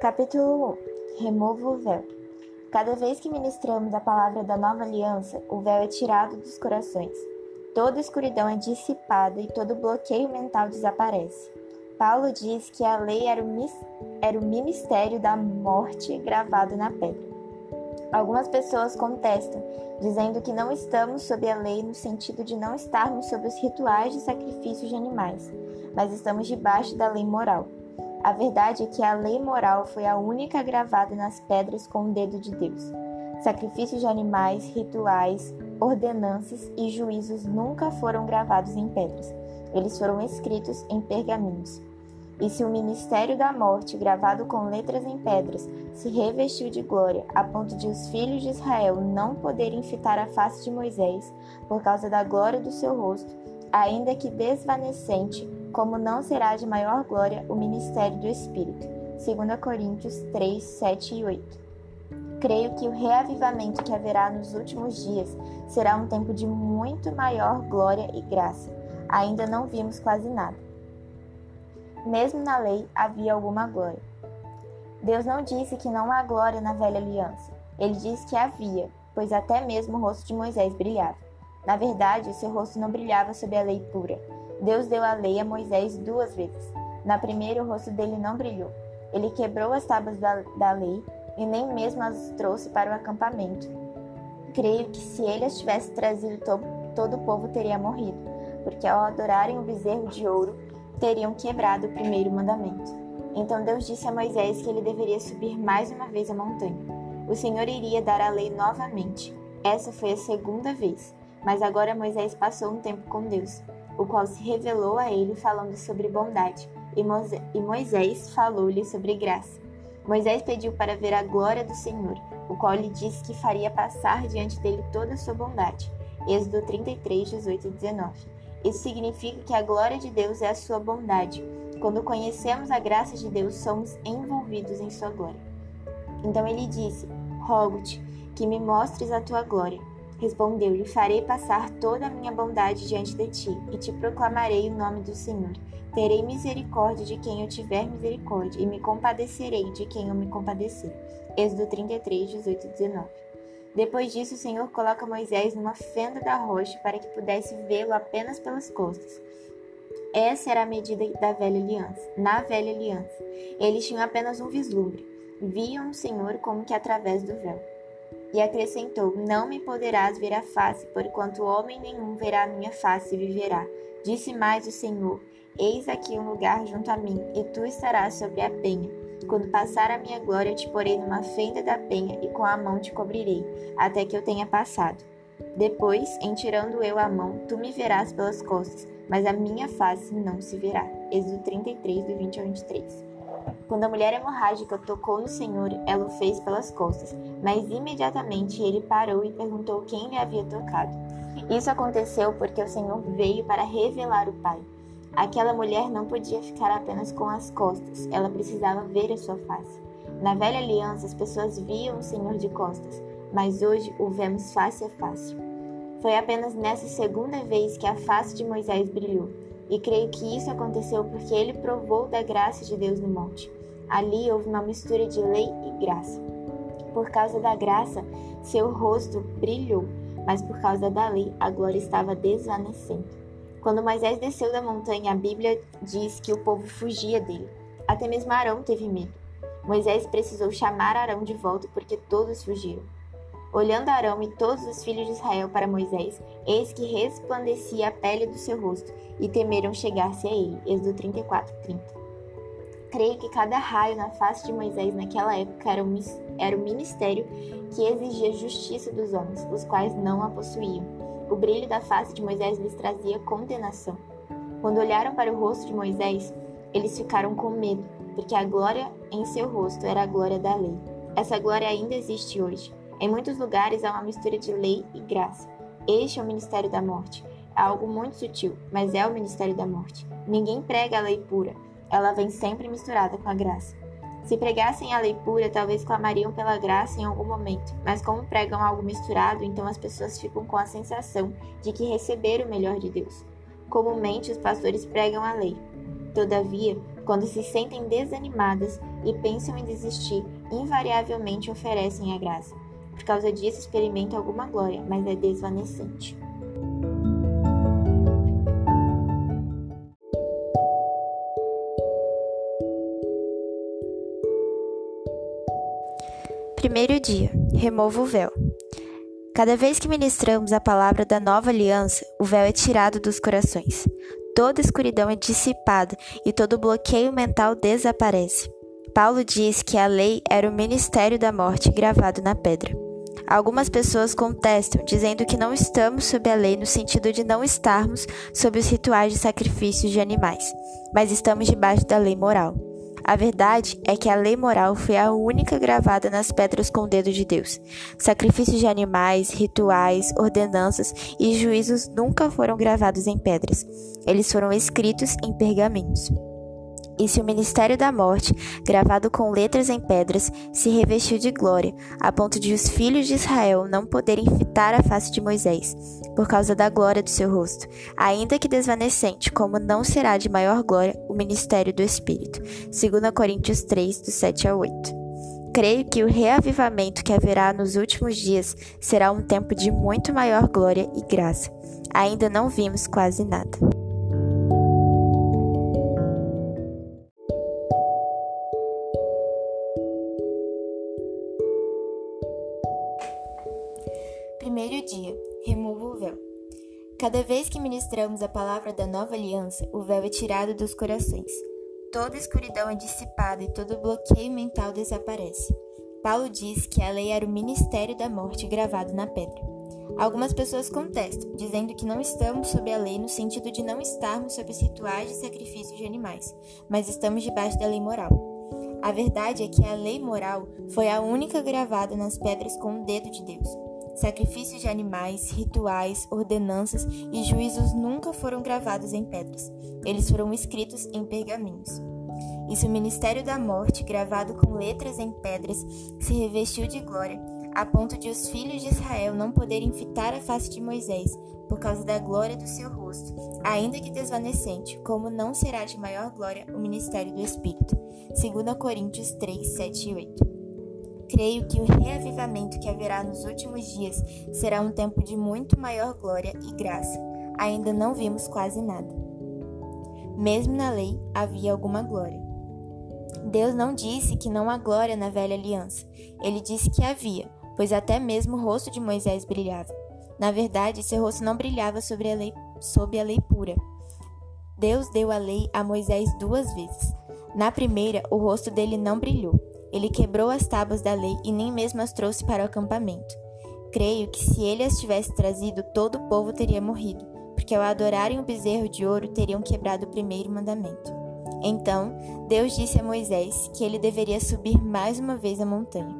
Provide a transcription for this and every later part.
Capítulo 1 Remova o véu. Cada vez que ministramos a palavra da nova aliança, o véu é tirado dos corações. Toda escuridão é dissipada e todo bloqueio mental desaparece. Paulo diz que a lei era o, era o ministério da morte gravado na pedra. Algumas pessoas contestam, dizendo que não estamos sob a lei no sentido de não estarmos sob os rituais de sacrifício de animais, mas estamos debaixo da lei moral. A verdade é que a lei moral foi a única gravada nas pedras com o dedo de Deus. Sacrifícios de animais, rituais, ordenanças e juízos nunca foram gravados em pedras. Eles foram escritos em pergaminhos. E se o ministério da morte, gravado com letras em pedras, se revestiu de glória, a ponto de os filhos de Israel não poderem fitar a face de Moisés por causa da glória do seu rosto, ainda que desvanecente, como não será de maior glória o ministério do Espírito. 2 Coríntios 3, 7 e 8. Creio que o reavivamento que haverá nos últimos dias será um tempo de muito maior glória e graça. Ainda não vimos quase nada. Mesmo na lei havia alguma glória. Deus não disse que não há glória na velha aliança. Ele disse que havia, pois até mesmo o rosto de Moisés brilhava. Na verdade, seu rosto não brilhava sob a lei pura, Deus deu a lei a Moisés duas vezes. Na primeira, o rosto dele não brilhou. Ele quebrou as tábuas da, da lei e nem mesmo as trouxe para o acampamento. Creio que se ele as tivesse trazido, to todo o povo teria morrido, porque ao adorarem o bezerro de ouro, teriam quebrado o primeiro mandamento. Então Deus disse a Moisés que ele deveria subir mais uma vez a montanha. O Senhor iria dar a lei novamente. Essa foi a segunda vez, mas agora Moisés passou um tempo com Deus o qual se revelou a ele falando sobre bondade, e Moisés falou-lhe sobre graça. Moisés pediu para ver a glória do Senhor, o qual lhe disse que faria passar diante dele toda a sua bondade. Êxodo 33, 18 e 19. Isso significa que a glória de Deus é a sua bondade. Quando conhecemos a graça de Deus, somos envolvidos em sua glória. Então ele disse: Rogo-te que me mostres a tua glória. Respondeu-lhe: Farei passar toda a minha bondade diante de ti, e te proclamarei o nome do Senhor. Terei misericórdia de quem eu tiver misericórdia, e me compadecerei de quem eu me compadecer. Êxodo 33, 18 e 19. Depois disso, o Senhor coloca Moisés numa fenda da rocha para que pudesse vê-lo apenas pelas costas. Essa era a medida da velha aliança. Na velha aliança, eles tinham apenas um vislumbre. Viam o Senhor como que através do véu. E acrescentou: Não me poderás ver a face, porquanto homem nenhum verá a minha face e viverá. Disse mais o Senhor: Eis aqui um lugar junto a mim, e tu estarás sobre a penha. Quando passar a minha glória, te porei numa fenda da penha, e com a mão te cobrirei, até que eu tenha passado. Depois, em tirando eu a mão, tu me verás pelas costas, mas a minha face não se verá. Êxodo 33, do 20 ao 23. Quando a mulher hemorrágica tocou no Senhor, ela o fez pelas costas, mas imediatamente ele parou e perguntou quem lhe havia tocado. Isso aconteceu porque o Senhor veio para revelar o Pai. Aquela mulher não podia ficar apenas com as costas, ela precisava ver a sua face. Na velha aliança, as pessoas viam o Senhor de costas, mas hoje o vemos face a face. Foi apenas nessa segunda vez que a face de Moisés brilhou. E creio que isso aconteceu porque ele provou da graça de Deus no monte. Ali houve uma mistura de lei e graça. Por causa da graça, seu rosto brilhou, mas por causa da lei, a glória estava desvanecendo. Quando Moisés desceu da montanha, a Bíblia diz que o povo fugia dele. Até mesmo Arão teve medo. Moisés precisou chamar Arão de volta porque todos fugiram. Olhando Arão e todos os filhos de Israel para Moisés, eis que resplandecia a pele do seu rosto, e temeram chegar-se a ele. Êxodo 34, 30. Creio que cada raio na face de Moisés naquela época era um, era ministério que exigia justiça dos homens, os quais não a possuíam. O brilho da face de Moisés lhes trazia condenação. Quando olharam para o rosto de Moisés, eles ficaram com medo, porque a glória em seu rosto era a glória da lei. Essa glória ainda existe hoje. Em muitos lugares há uma mistura de lei e graça. Este é o ministério da morte. É algo muito sutil, mas é o ministério da morte. Ninguém prega a lei pura. Ela vem sempre misturada com a graça. Se pregassem a lei pura, talvez clamariam pela graça em algum momento, mas como pregam algo misturado, então as pessoas ficam com a sensação de que receberam o melhor de Deus. Comumente, os pastores pregam a lei. Todavia, Quando se sentem desanimadas e pensam em desistir, invariavelmente oferecem a graça. Por causa disso, experimentam alguma glória, mas é desvanecente. Primeiro dia, remova o véu. Cada vez que ministramos a palavra da nova aliança, o véu é tirado dos corações. Toda escuridão é dissipada e todo bloqueio mental desaparece. Paulo diz que a lei era o ministério da morte gravado na pedra. Algumas pessoas contestam, dizendo que não estamos sob a lei no sentido de não estarmos sob os rituais de sacrifícios de animais, mas estamos debaixo da lei moral. A verdade é que a lei moral foi a única gravada nas pedras com o dedo de Deus. Sacrifícios de animais, rituais, ordenanças e juízos nunca foram gravados em pedras. Eles foram escritos em pergaminhos. E se o ministério da morte, gravado com letras em pedras, se revestiu de glória, a ponto de os filhos de Israel não poderem fitar a face de Moisés, por causa da glória do seu rosto, ainda que desvanecente, como não será de maior glória o ministério do Espírito. 2 Coríntios 3, do 7 a 8. Creio que o reavivamento que haverá nos últimos dias será um tempo de muito maior glória e graça. Ainda não vimos quase nada. Cada vez que ministramos a palavra da nova aliança, o véu é tirado dos corações. Toda escuridão é dissipada e todo bloqueio mental desaparece. Paulo diz que a lei era o ministério da morte gravado na pedra. Algumas pessoas contestam, dizendo que não estamos sob a lei no sentido de não estarmos sob os rituais de sacrifício de animais, mas estamos debaixo da lei moral. A verdade é que a lei moral foi a única gravada nas pedras com o dedo de Deus. Sacrifícios de animais, rituais, ordenanças e juízos nunca foram gravados em pedras. Eles foram escritos em pergaminhos. E se o ministério da morte, gravado com letras em pedras, se revestiu de glória, a ponto de os filhos de Israel não poderem fitar a face de Moisés, por causa da glória do seu rosto, ainda que desvanecente, como não será de maior glória o ministério do Espírito. 2 Coríntios 3, 7 e 8. Creio que o reavivamento que haverá nos últimos dias será um tempo de muito maior glória e graça. Ainda não vimos quase nada. Mesmo na lei havia alguma glória. Deus não disse que não há glória na velha aliança. Ele disse que havia, pois até mesmo o rosto de Moisés brilhava. Na verdade, seu rosto não brilhava sobre a lei, sob a lei pura. Deus deu a lei a Moisés duas vezes. Na primeira, o rosto dele não brilhou. Ele quebrou as tábuas da lei e nem mesmo as trouxe para o acampamento. Creio que se ele as tivesse trazido, todo o povo teria morrido, porque ao adorarem o bezerro de ouro teriam quebrado o primeiro mandamento. Então, Deus disse a Moisés que ele deveria subir mais uma vez a montanha.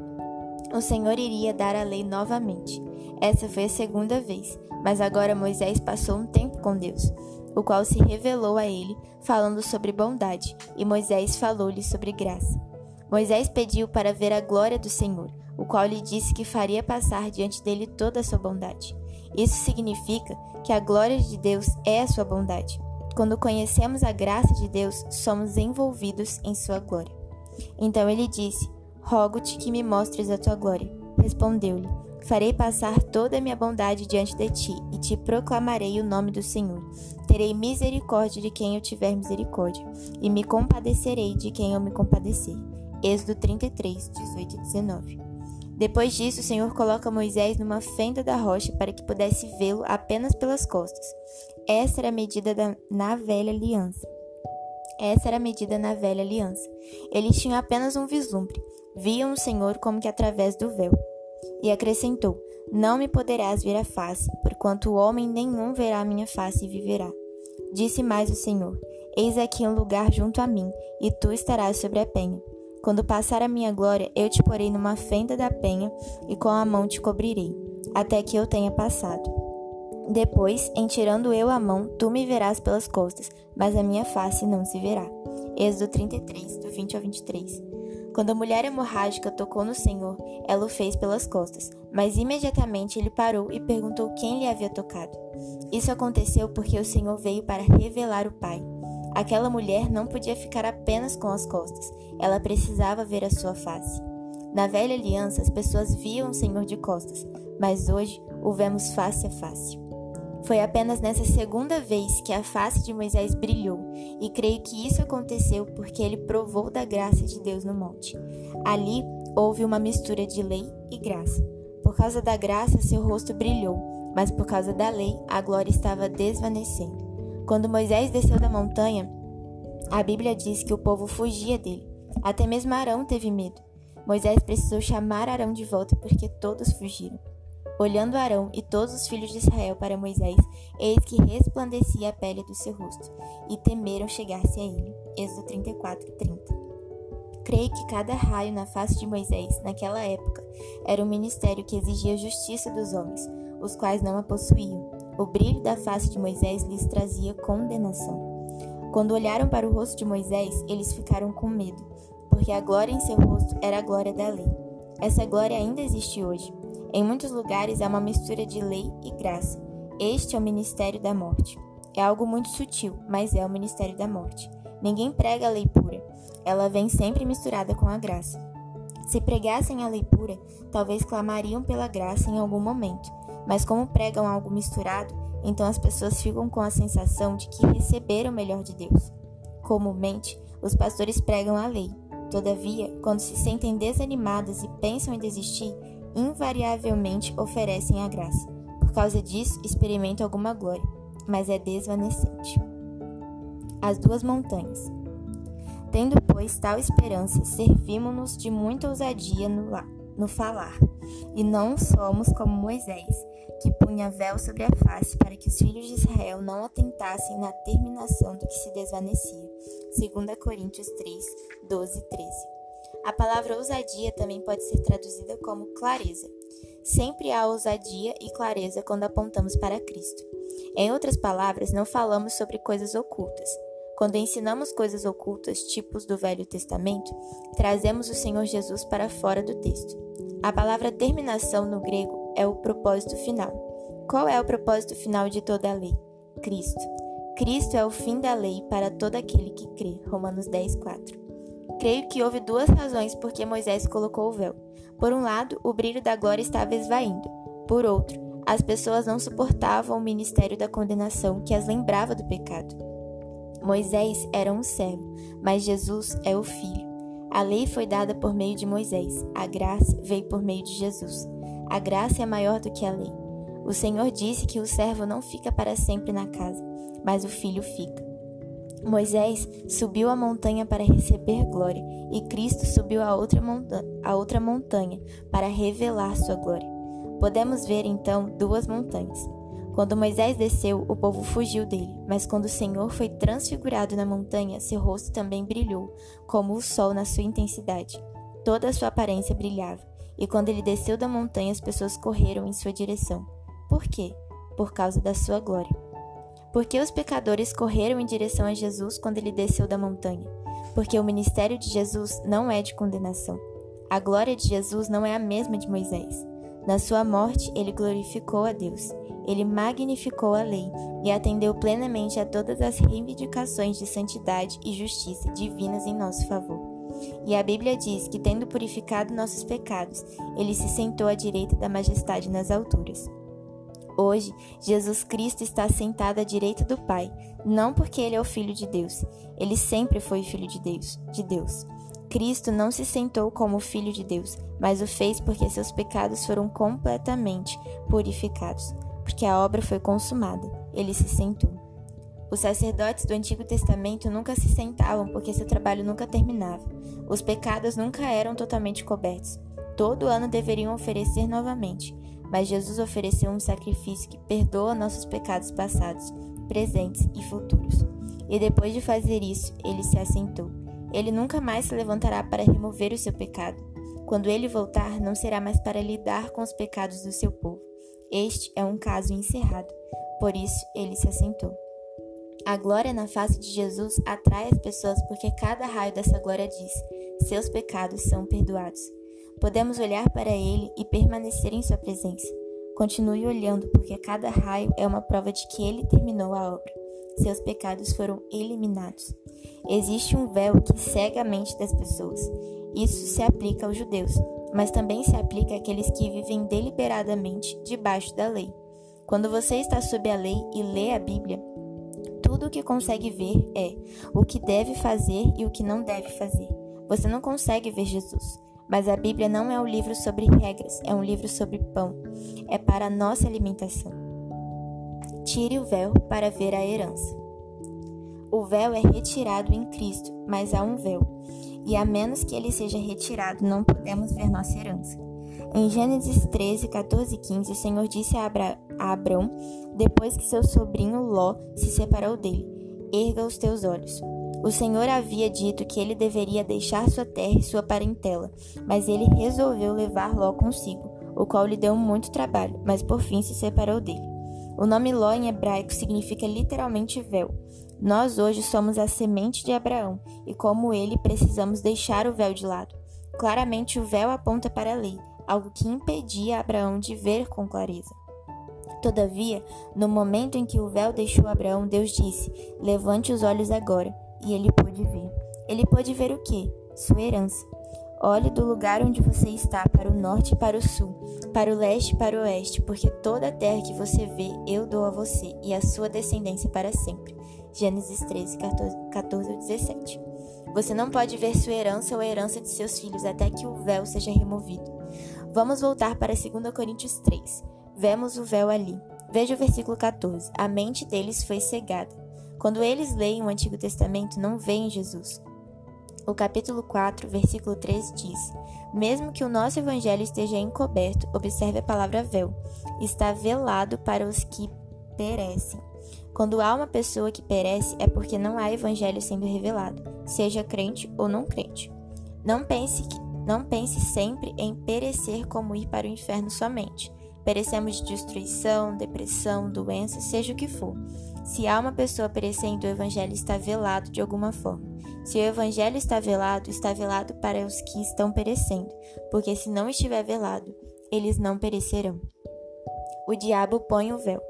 O Senhor iria dar a lei novamente. Essa foi a segunda vez, mas agora Moisés passou um tempo com Deus, o qual se revelou a ele, falando sobre bondade, e Moisés falou-lhe sobre graça. Moisés pediu para ver a glória do Senhor, o qual lhe disse que faria passar diante dele toda a sua bondade. Isso significa que a glória de Deus é a sua bondade. Quando conhecemos a graça de Deus, somos envolvidos em sua glória. Então ele disse: Rogo-te que me mostres a tua glória. Respondeu-lhe: Farei passar toda a minha bondade diante de ti e te proclamarei o nome do Senhor. Terei misericórdia de quem eu tiver misericórdia, e me compadecerei de quem eu me compadecer. Êxodo 33, 18 e 19. Depois disso, o Senhor coloca Moisés numa fenda da rocha para que pudesse vê-lo apenas pelas costas. Essa era a medida da, na velha aliança. Essa era a medida na velha aliança. Eles tinham apenas um vislumbre. Viam o Senhor como que através do véu. E acrescentou: Não me poderás ver a face, porquanto homem nenhum verá a minha face e viverá. Disse mais o Senhor: Eis aqui um lugar junto a mim, e tu estarás sobre a penha. Quando passar a minha glória, eu te porei numa fenda da penha e com a mão te cobrirei, até que eu tenha passado. Depois, em tirando eu a mão, tu me verás pelas costas, mas a minha face não se verá. Êxodo 33, do 20 ao 23. Quando a mulher hemorrágica tocou no Senhor, ela o fez pelas costas, mas imediatamente ele parou e perguntou quem lhe havia tocado. Isso aconteceu porque o Senhor veio para revelar o Pai. Aquela mulher não podia ficar apenas com as costas, ela precisava ver a sua face. Na velha aliança, as pessoas viam o Senhor de costas, mas hoje o vemos face a face. Foi apenas nessa segunda vez que a face de Moisés brilhou, e creio que isso aconteceu porque ele provou da graça de Deus no monte. Ali houve uma mistura de lei e graça. Por causa da graça, seu rosto brilhou, mas por causa da lei, a glória estava desvanecendo. Quando Moisés desceu da montanha, a Bíblia diz que o povo fugia dele. Até mesmo Arão teve medo. Moisés precisou chamar Arão de volta porque todos fugiram. Olhando Arão e todos os filhos de Israel para Moisés, eis que resplandecia a pele do seu rosto, e temeram chegar-se a ele. Êxodo 34, 30. Creio que cada raio na face de Moisés, naquela época, era um ministério que exigia justiça dos homens, os quais não a possuíam. O brilho da face de Moisés lhes trazia condenação. Quando olharam para o rosto de Moisés, eles ficaram com medo, porque a glória em seu rosto era a glória da lei. Essa glória ainda existe hoje. Em muitos lugares há uma mistura de lei e graça. Este é o ministério da morte. É algo muito sutil, mas é o ministério da morte. Ninguém prega a lei pura. Ela vem sempre misturada com a graça. Se pregassem a lei pura, talvez clamariam pela graça em algum momento, mas como pregam algo misturado, então as pessoas ficam com a sensação de que receberam o melhor de Deus. Comumente, os pastores pregam a lei. Todavia, quando se sentem desanimadas e pensam em desistir, invariavelmente oferecem a graça. Por causa disso, experimentam alguma glória, mas é desvanecente. As duas montanhas. Tendo, pois, tal esperança, servimos-nos de muita ousadia no, no falar, e não somos como Moisés, que punha véu sobre a face para que os filhos de Israel não atentassem na terminação do que se desvanecia. 2 Coríntios 3, 12 e 13. A palavra ousadia também pode ser traduzida como clareza. Sempre há ousadia e clareza quando apontamos para Cristo. Em outras palavras, não falamos sobre coisas ocultas. Quando ensinamos coisas ocultas, tipos do Velho Testamento, trazemos o Senhor Jesus para fora do texto. A palavra terminação no grego é o propósito final. Qual é o propósito final de toda a lei? Cristo. Cristo é o fim da lei para todo aquele que crê. Romanos 10, 4. Creio que houve duas razões por que Moisés colocou o véu. Por um lado, o brilho da glória estava esvaindo. Por outro, as pessoas não suportavam o ministério da condenação que as lembrava do pecado. Moisés era um servo, mas Jesus é o Filho. A lei foi dada por meio de Moisés, a graça veio por meio de Jesus. A graça é maior do que a lei. O Senhor disse que o servo não fica para sempre na casa, mas o filho fica. Moisés subiu a montanha para receber glória, e Cristo subiu a outra, monta a outra montanha para revelar sua glória. Podemos ver então duas montanhas. Quando Moisés desceu, o povo fugiu dele, mas quando o Senhor foi transfigurado na montanha, seu rosto também brilhou, como o sol na sua intensidade. Toda a sua aparência brilhava. E quando ele desceu da montanha, as pessoas correram em sua direção. Por quê? Por causa da sua glória. Porque os pecadores correram em direção a Jesus quando ele desceu da montanha? Porque o ministério de Jesus não é de condenação. A glória de Jesus não é a mesma de Moisés. Na sua morte, ele glorificou a Deus. Ele magnificou a lei e atendeu plenamente a todas as reivindicações de santidade e justiça divinas em nosso favor. E a Bíblia diz que, tendo purificado nossos pecados, ele se sentou à direita da majestade nas alturas. Hoje, Jesus Cristo está sentado à direita do Pai, não porque ele é o filho de Deus, ele sempre foi filho de Deus, de Deus. Cristo não se sentou como filho de Deus, mas o fez porque seus pecados foram completamente purificados, porque a obra foi consumada. Ele se sentou. Os sacerdotes do Antigo Testamento nunca se sentavam porque seu trabalho nunca terminava. Os pecados nunca eram totalmente cobertos. Todo ano deveriam oferecer novamente, mas Jesus ofereceu um sacrifício que perdoa nossos pecados passados, presentes e futuros. E depois de fazer isso, ele se assentou. Ele nunca mais se levantará para remover o seu pecado. Quando ele voltar, não será mais para lidar com os pecados do seu povo. Este é um caso encerrado. Por isso, ele se assentou. A glória na face de Jesus atrai as pessoas porque cada raio dessa glória diz: seus pecados são perdoados. Podemos olhar para ele e permanecer em sua presença. Continue olhando, porque cada raio é uma prova de que ele terminou a obra. seus pecados foram eliminados. Existe um véu que cega a mente das pessoas. Isso se aplica aos judeus, mas também se aplica àqueles que vivem deliberadamente debaixo da lei. Quando você está sob a lei e lê a Bíblia, tudo o que consegue ver é o que deve fazer e o que não deve fazer. Você não consegue ver Jesus, mas a Bíblia não é um livro sobre regras, é um livro sobre pão. É para a nossa alimentação. Tire o véu para ver a herança. O véu é retirado em Cristo, mas há um véu, e a menos que ele seja retirado, não podemos ver nossa herança. Em Gênesis 13, 14 e 15, o Senhor disse a, Abra a Abrão, depois que seu sobrinho Ló se separou dele: Erga os teus olhos. O Senhor havia dito que ele deveria deixar sua terra e sua parentela, mas ele resolveu levar Ló consigo, o qual lhe deu muito trabalho, mas por fim se separou dele. O nome Ló em hebraico significa literalmente véu. Nós hoje somos a semente de Abraão e, como ele, precisamos deixar o véu de lado. Claramente, o véu aponta para a lei, algo que impedia Abraão de ver com clareza. Todavia, no momento em que o véu deixou Abraão, Deus disse: Levante os olhos agora. E ele pôde ver. Ele pôde ver o quê? Sua herança. Olhe do lugar onde você está para o norte e para o sul, para o leste e para o oeste, porque toda a terra que você vê eu dou a você e a sua descendência para sempre. Gênesis 13, 14, 14 17. Você não pode ver sua herança ou a herança de seus filhos até que o véu seja removido. Vamos voltar para 2 Coríntios 3. Vemos o véu ali. Veja o versículo 14. A mente deles foi cegada. Quando eles leem o Antigo Testamento, não veem Jesus. O capítulo 4, versículo 3 diz: Mesmo que o nosso evangelho esteja encoberto, observe a palavra véu, está velado para os que perecem. Quando há uma pessoa que perece, é porque não há evangelho sendo revelado, seja crente ou não crente. Não pense, que, não pense sempre em perecer como ir para o inferno somente. Perecemos de destruição, depressão, doença, seja o que for. Se há uma pessoa perecendo, o evangelho está velado de alguma forma. Se o evangelho está velado, está velado para os que estão perecendo, porque se não estiver velado, eles não perecerão. O diabo põe o véu.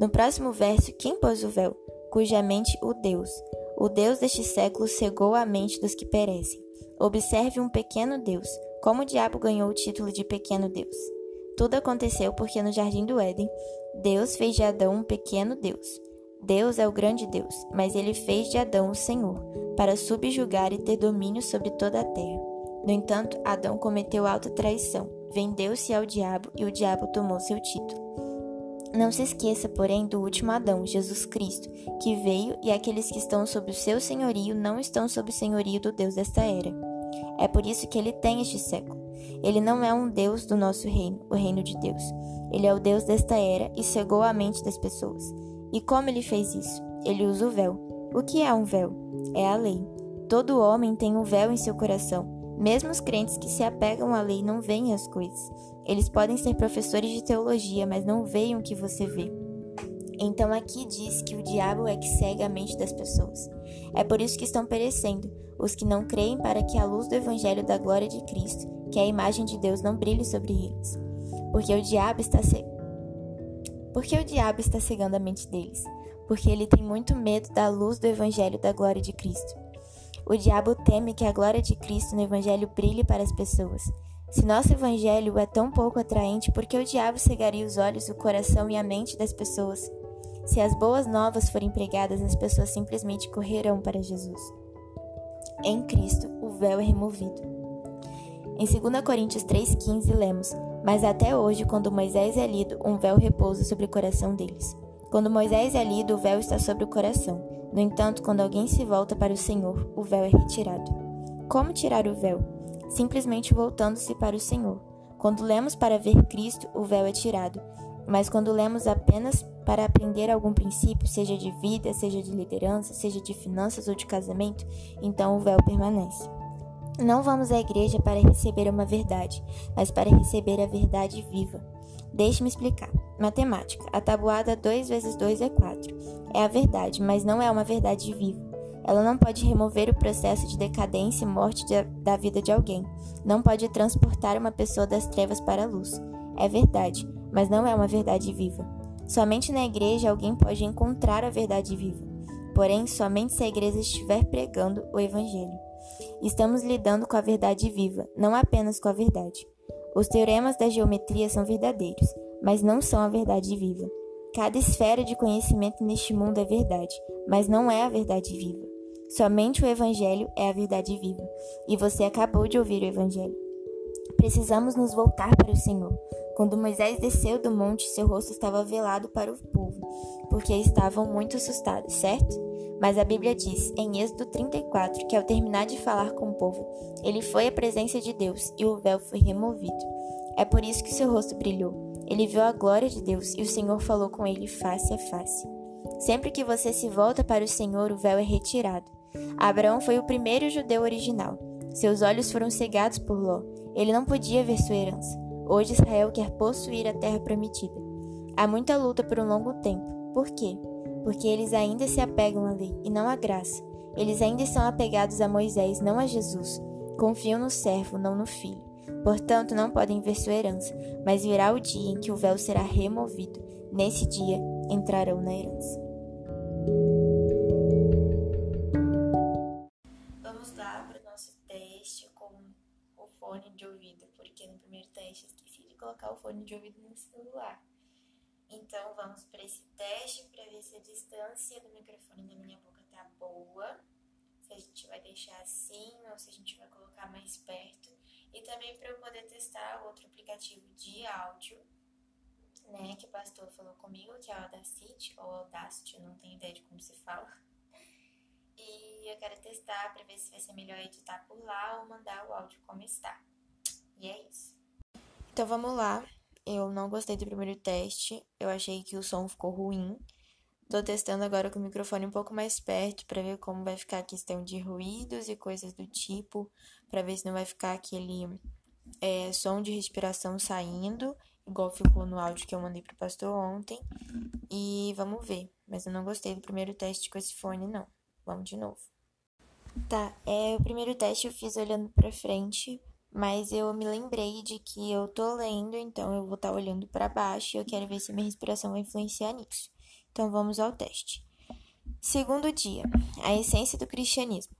No próximo verso, quem pôs o véu? Cuja mente o Deus. O Deus deste século cegou a mente dos que perecem. Observe um pequeno Deus. Como o diabo ganhou o título de pequeno Deus? Tudo aconteceu porque no jardim do Éden, Deus fez de Adão um pequeno Deus. Deus é o grande Deus, mas ele fez de Adão o Senhor, para subjugar e ter domínio sobre toda a terra. No entanto, Adão cometeu alta traição, vendeu-se ao diabo e o diabo tomou seu título. Não se esqueça, porém, do último Adão, Jesus Cristo, que veio e aqueles que estão sob o seu senhorio não estão sob o senhorio do Deus desta era. É por isso que ele tem este século. Ele não é um Deus do nosso reino, o reino de Deus. Ele é o Deus desta era e cegou a mente das pessoas. E como ele fez isso? Ele usa o véu. O que é um véu? É a lei. Todo homem tem um véu em seu coração. Mesmo os crentes que se apegam à lei não veem as coisas. Eles podem ser professores de teologia, mas não veem o que você vê. Então aqui diz que o diabo é que cega a mente das pessoas. É por isso que estão perecendo, os que não creem para que a luz do evangelho da glória de Cristo, que é a imagem de Deus, não brilhe sobre eles. Porque o diabo está ce... Porque o diabo está cegando a mente deles, porque ele tem muito medo da luz do evangelho da glória de Cristo. O diabo teme que a glória de Cristo no evangelho brilhe para as pessoas. Se nosso evangelho é tão pouco atraente, por que o diabo cegaria os olhos, o coração e a mente das pessoas? Se as boas novas forem pregadas, as pessoas simplesmente correrão para Jesus. Em Cristo, o véu é removido. Em 2 Coríntios 3,15 lemos: Mas até hoje, quando Moisés é lido, um véu repousa sobre o coração deles. Quando Moisés é lido, o véu está sobre o coração. No entanto, quando alguém se volta para o Senhor, o véu é retirado. Como tirar o véu? Simplesmente voltando-se para o Senhor. Quando lemos para ver Cristo, o véu é tirado. Mas quando lemos apenas para aprender algum princípio, seja de vida, seja de liderança, seja de finanças ou de casamento, então o véu permanece. Não vamos à igreja para receber uma verdade, mas para receber a verdade viva. Deixe-me explicar. Matemática. A tabuada 2 vezes 2 é 4. É a verdade, mas não é uma verdade viva. Ela não pode remover o processo de decadência e morte de, da vida de alguém. Não pode transportar uma pessoa das trevas para a luz. É verdade, mas não é uma verdade viva. Somente na igreja alguém pode encontrar a verdade viva. Porém, somente se a igreja estiver pregando o Evangelho. Estamos lidando com a verdade viva, não apenas com a verdade. Os teoremas da geometria são verdadeiros, mas não são a verdade viva. Cada esfera de conhecimento neste mundo é verdade, mas não é a verdade viva. Somente o Evangelho é a verdade viva, e você acabou de ouvir o Evangelho. Precisamos nos voltar para o Senhor. Quando Moisés desceu do monte, seu rosto estava velado para o povo, porque estavam muito assustados, certo? Mas a Bíblia diz, em Êxodo 34, que ao terminar de falar com o povo, ele foi à presença de Deus e o véu foi removido. É por isso que seu rosto brilhou. Ele viu a glória de Deus e o Senhor falou com ele face a face. Sempre que você se volta para o Senhor, o véu é retirado. Abraão foi o primeiro judeu original. Seus olhos foram cegados por Ló. Ele não podia ver sua herança. Hoje Israel quer possuir a terra prometida. Há muita luta por um longo tempo. Por quê? Porque eles ainda se apegam à lei e não à graça. Eles ainda estão apegados a Moisés, não a Jesus. Confiam no servo, não no filho. Portanto, não podem ver sua herança, mas virá o dia em que o véu será removido. Nesse dia, entrarão na herança. Colocar o fone de ouvido no celular. Então vamos para esse teste para ver se a distância do microfone da minha boca tá boa, se a gente vai deixar assim ou se a gente vai colocar mais perto. E também para eu poder testar outro aplicativo de áudio, né, que o pastor falou comigo, que é o Audacity ou Audacity, eu não tenho ideia de como se fala. E eu quero testar para ver se vai ser melhor editar por lá ou mandar o áudio como está. E é isso. Então vamos lá. Eu não gostei do primeiro teste. Eu achei que o som ficou ruim. Tô testando agora com o microfone um pouco mais perto para ver como vai ficar a questão de ruídos e coisas do tipo, para ver se não vai ficar aquele é, som de respiração saindo, igual ficou no áudio que eu mandei pro pastor ontem. E vamos ver. Mas eu não gostei do primeiro teste com esse fone, não. Vamos de novo. Tá, é, o primeiro teste eu fiz olhando para frente, mas eu me lembrei de que eu tô lendo, então eu vou estar tá olhando para baixo e eu quero ver se minha respiração vai influenciar nisso. Então vamos ao teste. Segundo dia, a essência do cristianismo.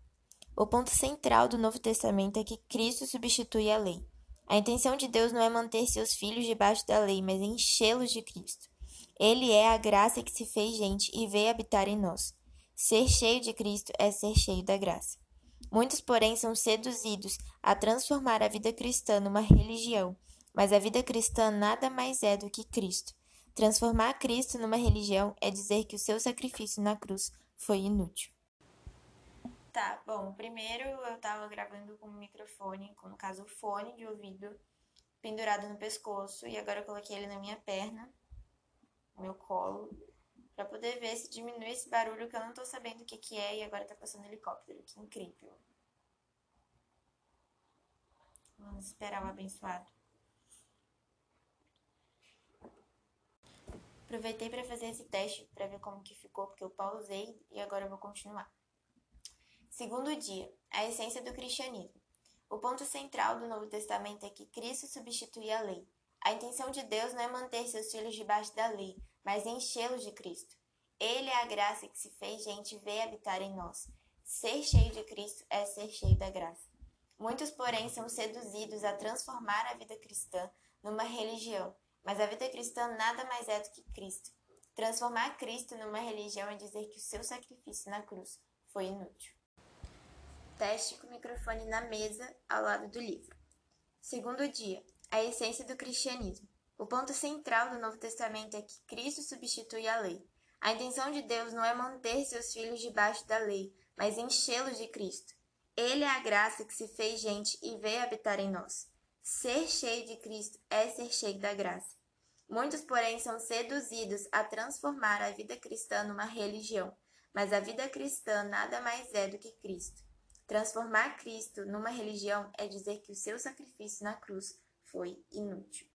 O ponto central do Novo Testamento é que Cristo substitui a lei. A intenção de Deus não é manter seus filhos debaixo da lei, mas enchê-los de Cristo. Ele é a graça que se fez gente e veio habitar em nós. Ser cheio de Cristo é ser cheio da graça. Muitos, porém, são seduzidos a transformar a vida cristã numa religião, mas a vida cristã nada mais é do que Cristo. Transformar Cristo numa religião é dizer que o seu sacrifício na cruz foi inútil. Tá, bom, primeiro eu tava gravando com o microfone, com no caso o fone de ouvido, pendurado no pescoço, e agora eu coloquei ele na minha perna, no meu colo, para poder ver se diminui esse barulho que eu não tô sabendo o que que é e agora tá passando helicóptero. Que incrível. Vamos esperar o abençoado. Aproveitei para fazer esse teste para ver como que ficou, porque eu pausei e agora eu vou continuar. Segundo dia, a essência do cristianismo. O ponto central do Novo Testamento é que Cristo substitui a lei. A intenção de Deus não é manter seus filhos debaixo da lei, mas enchê-los de Cristo. Ele é a graça que se fez gente e veio habitar em nós. Ser cheio de Cristo é ser cheio da graça. Muitos, porém, são seduzidos a transformar a vida cristã numa religião, mas a vida cristã nada mais é do que Cristo. Transformar Cristo numa religião é dizer que o seu sacrifício na cruz foi inútil. Teste com o microfone na mesa ao lado do livro. Segundo dia, a essência do cristianismo. O ponto central do Novo Testamento é que Cristo substitui a lei. A intenção de Deus não é manter seus filhos debaixo da lei, mas enchê-los de Cristo. Ele é a graça que se fez gente e veio habitar em nós. Ser cheio de Cristo é ser cheio da graça. Muitos, porém, são seduzidos a transformar a vida cristã numa religião, mas a vida cristã nada mais é do que Cristo. Transformar Cristo numa religião é dizer que o seu sacrifício na cruz foi inútil.